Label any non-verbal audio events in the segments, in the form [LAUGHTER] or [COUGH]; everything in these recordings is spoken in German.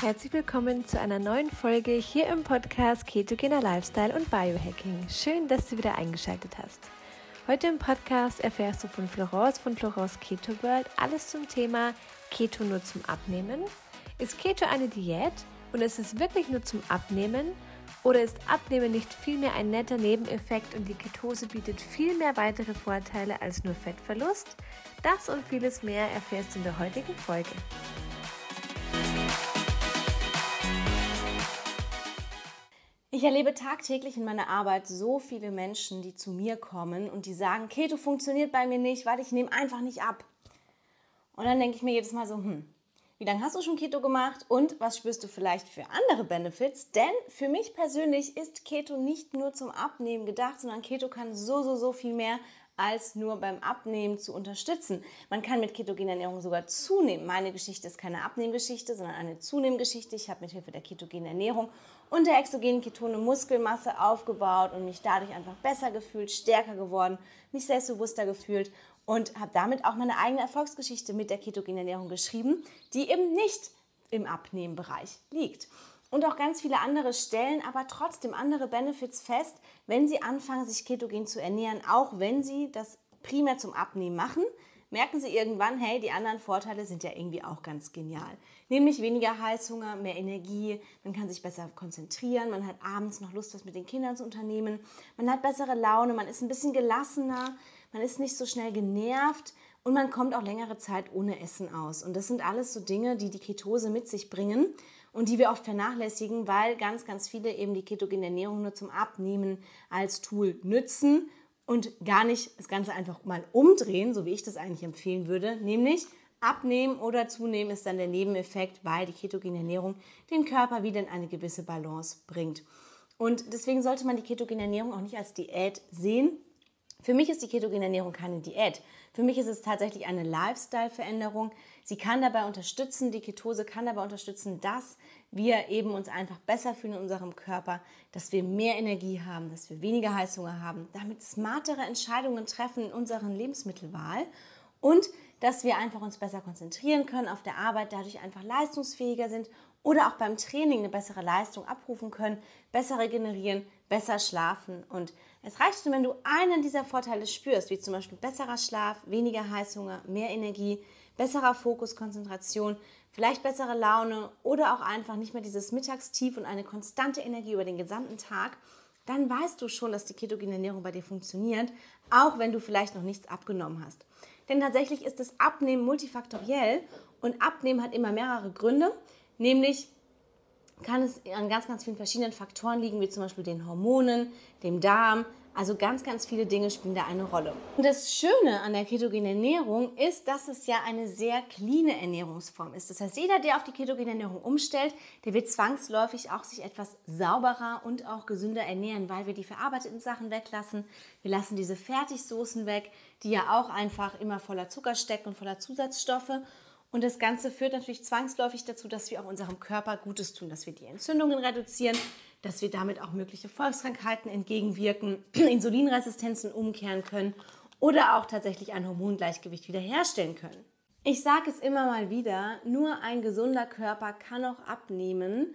Herzlich willkommen zu einer neuen Folge hier im Podcast Ketogener Lifestyle und Biohacking. Schön, dass du wieder eingeschaltet hast. Heute im Podcast erfährst du von Florence von Florence Keto World alles zum Thema Keto nur zum Abnehmen. Ist Keto eine Diät und ist es wirklich nur zum Abnehmen? Oder ist Abnehmen nicht vielmehr ein netter Nebeneffekt und die Ketose bietet viel mehr weitere Vorteile als nur Fettverlust? Das und vieles mehr erfährst du in der heutigen Folge. Ich erlebe tagtäglich in meiner Arbeit so viele Menschen, die zu mir kommen und die sagen, Keto funktioniert bei mir nicht, weil ich nehme einfach nicht ab. Und dann denke ich mir jedes Mal so, hm, wie lange hast du schon Keto gemacht und was spürst du vielleicht für andere Benefits? Denn für mich persönlich ist Keto nicht nur zum Abnehmen gedacht, sondern Keto kann so, so, so viel mehr als nur beim Abnehmen zu unterstützen. Man kann mit ketogener Ernährung sogar zunehmen. Meine Geschichte ist keine Abnehmgeschichte, sondern eine Zunehmgeschichte. Ich habe mit Hilfe der ketogenen Ernährung und der exogenen Ketone Muskelmasse aufgebaut und mich dadurch einfach besser gefühlt, stärker geworden, mich selbstbewusster gefühlt und habe damit auch meine eigene Erfolgsgeschichte mit der ketogenen Ernährung geschrieben, die eben nicht im Abnehmenbereich liegt. Und auch ganz viele andere stellen aber trotzdem andere Benefits fest, wenn sie anfangen, sich ketogen zu ernähren, auch wenn sie das primär zum Abnehmen machen, merken sie irgendwann, hey, die anderen Vorteile sind ja irgendwie auch ganz genial. Nämlich weniger Heißhunger, mehr Energie, man kann sich besser konzentrieren, man hat abends noch Lust, was mit den Kindern zu unternehmen, man hat bessere Laune, man ist ein bisschen gelassener, man ist nicht so schnell genervt und man kommt auch längere Zeit ohne Essen aus. Und das sind alles so Dinge, die die Ketose mit sich bringen und die wir oft vernachlässigen, weil ganz, ganz viele eben die ketogene Ernährung nur zum Abnehmen als Tool nützen und gar nicht das Ganze einfach mal umdrehen, so wie ich das eigentlich empfehlen würde, nämlich abnehmen oder zunehmen ist dann der Nebeneffekt, weil die ketogene Ernährung den Körper wieder in eine gewisse Balance bringt. Und deswegen sollte man die ketogene Ernährung auch nicht als Diät sehen, für mich ist die ketogene Ernährung keine Diät. Für mich ist es tatsächlich eine Lifestyle-Veränderung. Sie kann dabei unterstützen, die Ketose kann dabei unterstützen, dass wir eben uns einfach besser fühlen in unserem Körper, dass wir mehr Energie haben, dass wir weniger Heißhunger haben, damit smartere Entscheidungen treffen in unserer Lebensmittelwahl und dass wir einfach uns besser konzentrieren können auf der Arbeit, dadurch einfach leistungsfähiger sind oder auch beim Training eine bessere Leistung abrufen können, besser regenerieren, besser schlafen. Und es reicht schon, wenn du einen dieser Vorteile spürst, wie zum Beispiel besserer Schlaf, weniger Heißhunger, mehr Energie, besserer Fokus, Konzentration, vielleicht bessere Laune oder auch einfach nicht mehr dieses Mittagstief und eine konstante Energie über den gesamten Tag, dann weißt du schon, dass die ketogene Ernährung bei dir funktioniert, auch wenn du vielleicht noch nichts abgenommen hast. Denn tatsächlich ist das Abnehmen multifaktoriell und Abnehmen hat immer mehrere Gründe, nämlich kann es an ganz, ganz vielen verschiedenen Faktoren liegen, wie zum Beispiel den Hormonen, dem Darm. Also ganz, ganz viele Dinge spielen da eine Rolle. Und das Schöne an der ketogenen Ernährung ist, dass es ja eine sehr cleane Ernährungsform ist. Das heißt, jeder, der auf die ketogene Ernährung umstellt, der wird zwangsläufig auch sich etwas sauberer und auch gesünder ernähren, weil wir die verarbeiteten Sachen weglassen. Wir lassen diese Fertigsoßen weg, die ja auch einfach immer voller Zucker stecken und voller Zusatzstoffe. Und das Ganze führt natürlich zwangsläufig dazu, dass wir auch unserem Körper Gutes tun, dass wir die Entzündungen reduzieren, dass wir damit auch mögliche Volkskrankheiten entgegenwirken, [CLEARS THROAT] Insulinresistenzen umkehren können oder auch tatsächlich ein Hormongleichgewicht wiederherstellen können. Ich sage es immer mal wieder, nur ein gesunder Körper kann auch abnehmen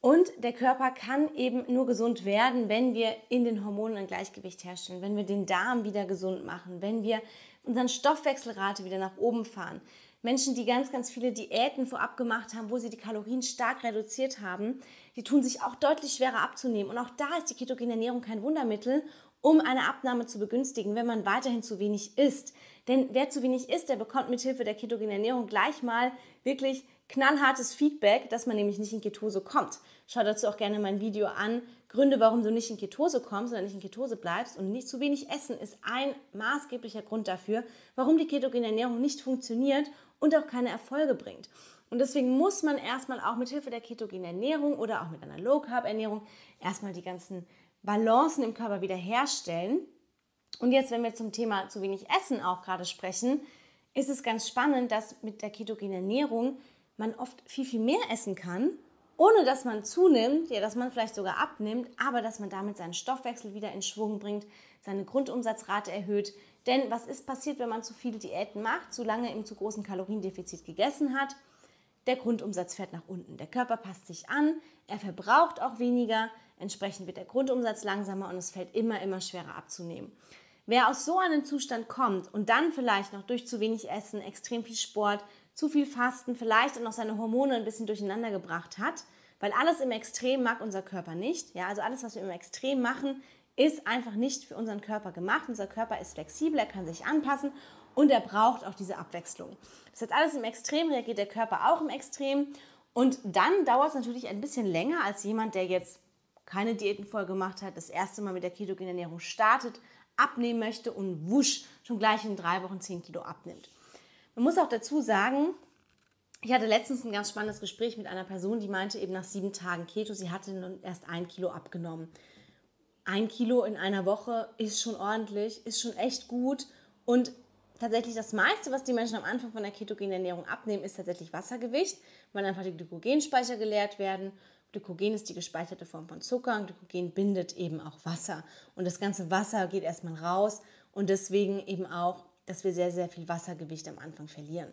und der Körper kann eben nur gesund werden, wenn wir in den Hormonen ein Gleichgewicht herstellen, wenn wir den Darm wieder gesund machen, wenn wir unseren Stoffwechselrate wieder nach oben fahren, Menschen, die ganz, ganz viele Diäten vorab gemacht haben, wo sie die Kalorien stark reduziert haben, die tun sich auch deutlich schwerer abzunehmen. Und auch da ist die ketogene Ernährung kein Wundermittel, um eine Abnahme zu begünstigen, wenn man weiterhin zu wenig isst. Denn wer zu wenig isst, der bekommt mit Hilfe der ketogenen Ernährung gleich mal wirklich knallhartes Feedback, dass man nämlich nicht in Ketose kommt. Schau dazu auch gerne mein Video an. Gründe, warum du nicht in Ketose kommst oder nicht in Ketose bleibst und nicht zu wenig essen, ist ein maßgeblicher Grund dafür, warum die ketogene Ernährung nicht funktioniert und auch keine Erfolge bringt. Und deswegen muss man erstmal auch mit Hilfe der ketogenen Ernährung oder auch mit einer Low Carb Ernährung erstmal die ganzen Balancen im Körper wieder herstellen. Und jetzt, wenn wir zum Thema zu wenig Essen auch gerade sprechen, ist es ganz spannend, dass mit der ketogenen Ernährung man oft viel, viel mehr essen kann, ohne dass man zunimmt, ja, dass man vielleicht sogar abnimmt, aber dass man damit seinen Stoffwechsel wieder in Schwung bringt, seine Grundumsatzrate erhöht, denn was ist passiert, wenn man zu viele Diäten macht, zu lange im zu großen Kaloriendefizit gegessen hat? der Grundumsatz fährt nach unten. Der Körper passt sich an, er verbraucht auch weniger, entsprechend wird der Grundumsatz langsamer und es fällt immer, immer schwerer abzunehmen. Wer aus so einem Zustand kommt und dann vielleicht noch durch zu wenig Essen, extrem viel Sport, zu viel Fasten, vielleicht auch noch seine Hormone ein bisschen durcheinander gebracht hat, weil alles im Extrem mag unser Körper nicht. Ja, also alles, was wir im Extrem machen, ist einfach nicht für unseren Körper gemacht. Unser Körper ist flexibel, er kann sich anpassen und er braucht auch diese Abwechslung. Das heißt, alles im Extrem reagiert der Körper auch im Extrem und dann dauert es natürlich ein bisschen länger als jemand, der jetzt keine Diäten voll gemacht hat, das erste Mal mit der ketogenen Ernährung startet, abnehmen möchte und wusch, schon gleich in drei Wochen 10 Kilo abnimmt. Man muss auch dazu sagen, ich hatte letztens ein ganz spannendes Gespräch mit einer Person, die meinte eben nach sieben Tagen Keto, sie hatte erst ein Kilo abgenommen. Ein Kilo in einer Woche ist schon ordentlich, ist schon echt gut und tatsächlich das meiste, was die Menschen am Anfang von der ketogenen Ernährung abnehmen, ist tatsächlich Wassergewicht, weil einfach die Glykogenspeicher geleert werden. Glykogen ist die gespeicherte Form von Zucker und Glykogen bindet eben auch Wasser. Und das ganze Wasser geht erstmal raus und deswegen eben auch, dass wir sehr, sehr viel Wassergewicht am Anfang verlieren.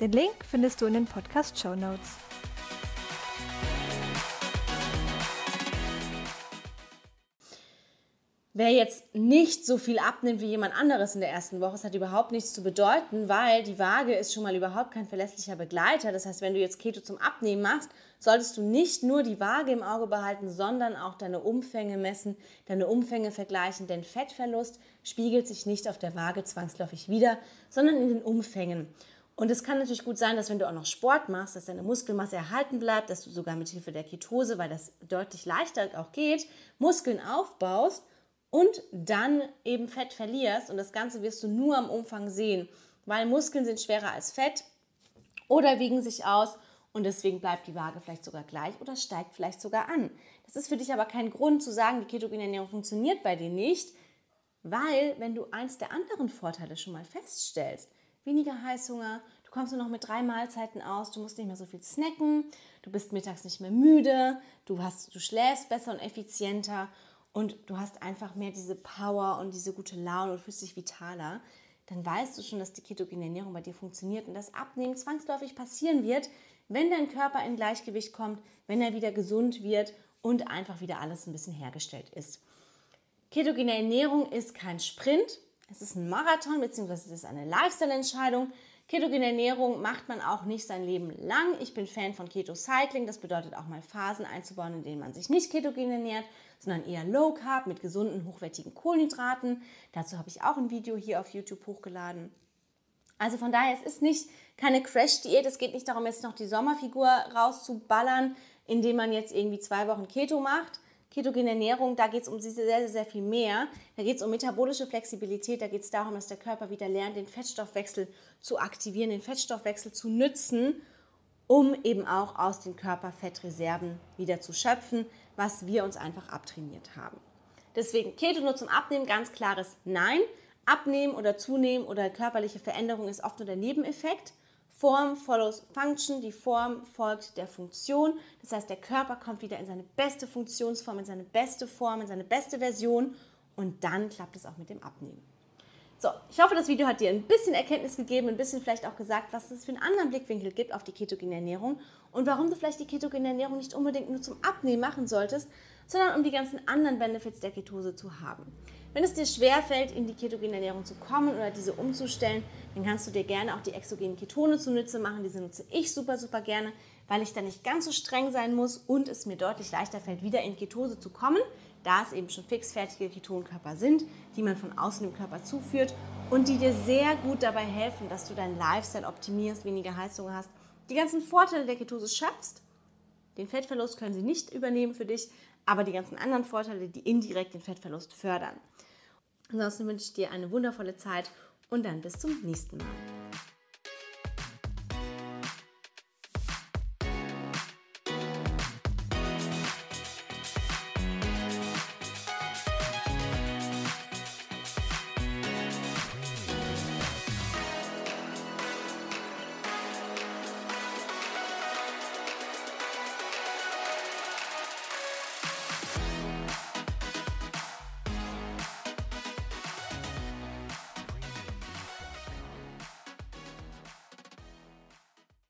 Den Link findest du in den Podcast Show Notes. Wer jetzt nicht so viel abnimmt wie jemand anderes in der ersten Woche, das hat überhaupt nichts zu bedeuten, weil die Waage ist schon mal überhaupt kein verlässlicher Begleiter. Das heißt, wenn du jetzt Keto zum Abnehmen machst, solltest du nicht nur die Waage im Auge behalten, sondern auch deine Umfänge messen, deine Umfänge vergleichen, denn Fettverlust spiegelt sich nicht auf der Waage zwangsläufig wieder, sondern in den Umfängen. Und es kann natürlich gut sein, dass wenn du auch noch Sport machst, dass deine Muskelmasse erhalten bleibt, dass du sogar mit Hilfe der Ketose, weil das deutlich leichter auch geht, Muskeln aufbaust und dann eben Fett verlierst und das Ganze wirst du nur am Umfang sehen, weil Muskeln sind schwerer als Fett oder wiegen sich aus und deswegen bleibt die Waage vielleicht sogar gleich oder steigt vielleicht sogar an. Das ist für dich aber kein Grund zu sagen, die ketogene Ernährung funktioniert bei dir nicht, weil wenn du eins der anderen Vorteile schon mal feststellst, weniger Heißhunger, du kommst nur noch mit drei Mahlzeiten aus, du musst nicht mehr so viel snacken, du bist mittags nicht mehr müde, du, hast, du schläfst besser und effizienter. Und du hast einfach mehr diese Power und diese gute Laune und fühlst dich vitaler, dann weißt du schon, dass die ketogene Ernährung bei dir funktioniert und das Abnehmen zwangsläufig passieren wird, wenn dein Körper in Gleichgewicht kommt, wenn er wieder gesund wird und einfach wieder alles ein bisschen hergestellt ist. Ketogene Ernährung ist kein Sprint, es ist ein Marathon bzw. es ist eine Lifestyle-Entscheidung. Ketogene Ernährung macht man auch nicht sein Leben lang. Ich bin Fan von Keto Cycling. Das bedeutet auch mal Phasen einzubauen, in denen man sich nicht ketogen ernährt, sondern eher Low Carb mit gesunden, hochwertigen Kohlenhydraten. Dazu habe ich auch ein Video hier auf YouTube hochgeladen. Also von daher, es ist nicht keine Crash-Diät. Es geht nicht darum, jetzt noch die Sommerfigur rauszuballern, indem man jetzt irgendwie zwei Wochen Keto macht, ketogene Ernährung, da geht es um sehr, sehr, sehr viel mehr. Da geht es um metabolische Flexibilität, da geht es darum, dass der Körper wieder lernt, den Fettstoffwechsel zu aktivieren, den Fettstoffwechsel zu nützen, um eben auch aus den Körperfettreserven wieder zu schöpfen, was wir uns einfach abtrainiert haben. Deswegen Keto nur zum Abnehmen, ganz klares Nein. Abnehmen oder zunehmen oder körperliche Veränderung ist oft nur der Nebeneffekt. Form follows Function, die Form folgt der Funktion. Das heißt, der Körper kommt wieder in seine beste Funktionsform, in seine beste Form, in seine beste Version und dann klappt es auch mit dem Abnehmen. So, ich hoffe, das Video hat dir ein bisschen Erkenntnis gegeben, ein bisschen vielleicht auch gesagt, was es für einen anderen Blickwinkel gibt auf die ketogene Ernährung und warum du vielleicht die ketogene Ernährung nicht unbedingt nur zum Abnehmen machen solltest, sondern um die ganzen anderen Benefits der Ketose zu haben. Wenn es dir schwerfällt, in die ketogene Ernährung zu kommen oder diese umzustellen, dann kannst du dir gerne auch die exogenen Ketone zunutze machen. Diese nutze ich super, super gerne, weil ich dann nicht ganz so streng sein muss und es mir deutlich leichter fällt, wieder in Ketose zu kommen, da es eben schon fixfertige Ketonkörper sind, die man von außen dem Körper zuführt und die dir sehr gut dabei helfen, dass du deinen Lifestyle optimierst, weniger Heizung hast, die ganzen Vorteile der Ketose schöpfst. Den Fettverlust können sie nicht übernehmen für dich, aber die ganzen anderen Vorteile, die indirekt den Fettverlust fördern. Ansonsten wünsche ich dir eine wundervolle Zeit und dann bis zum nächsten Mal.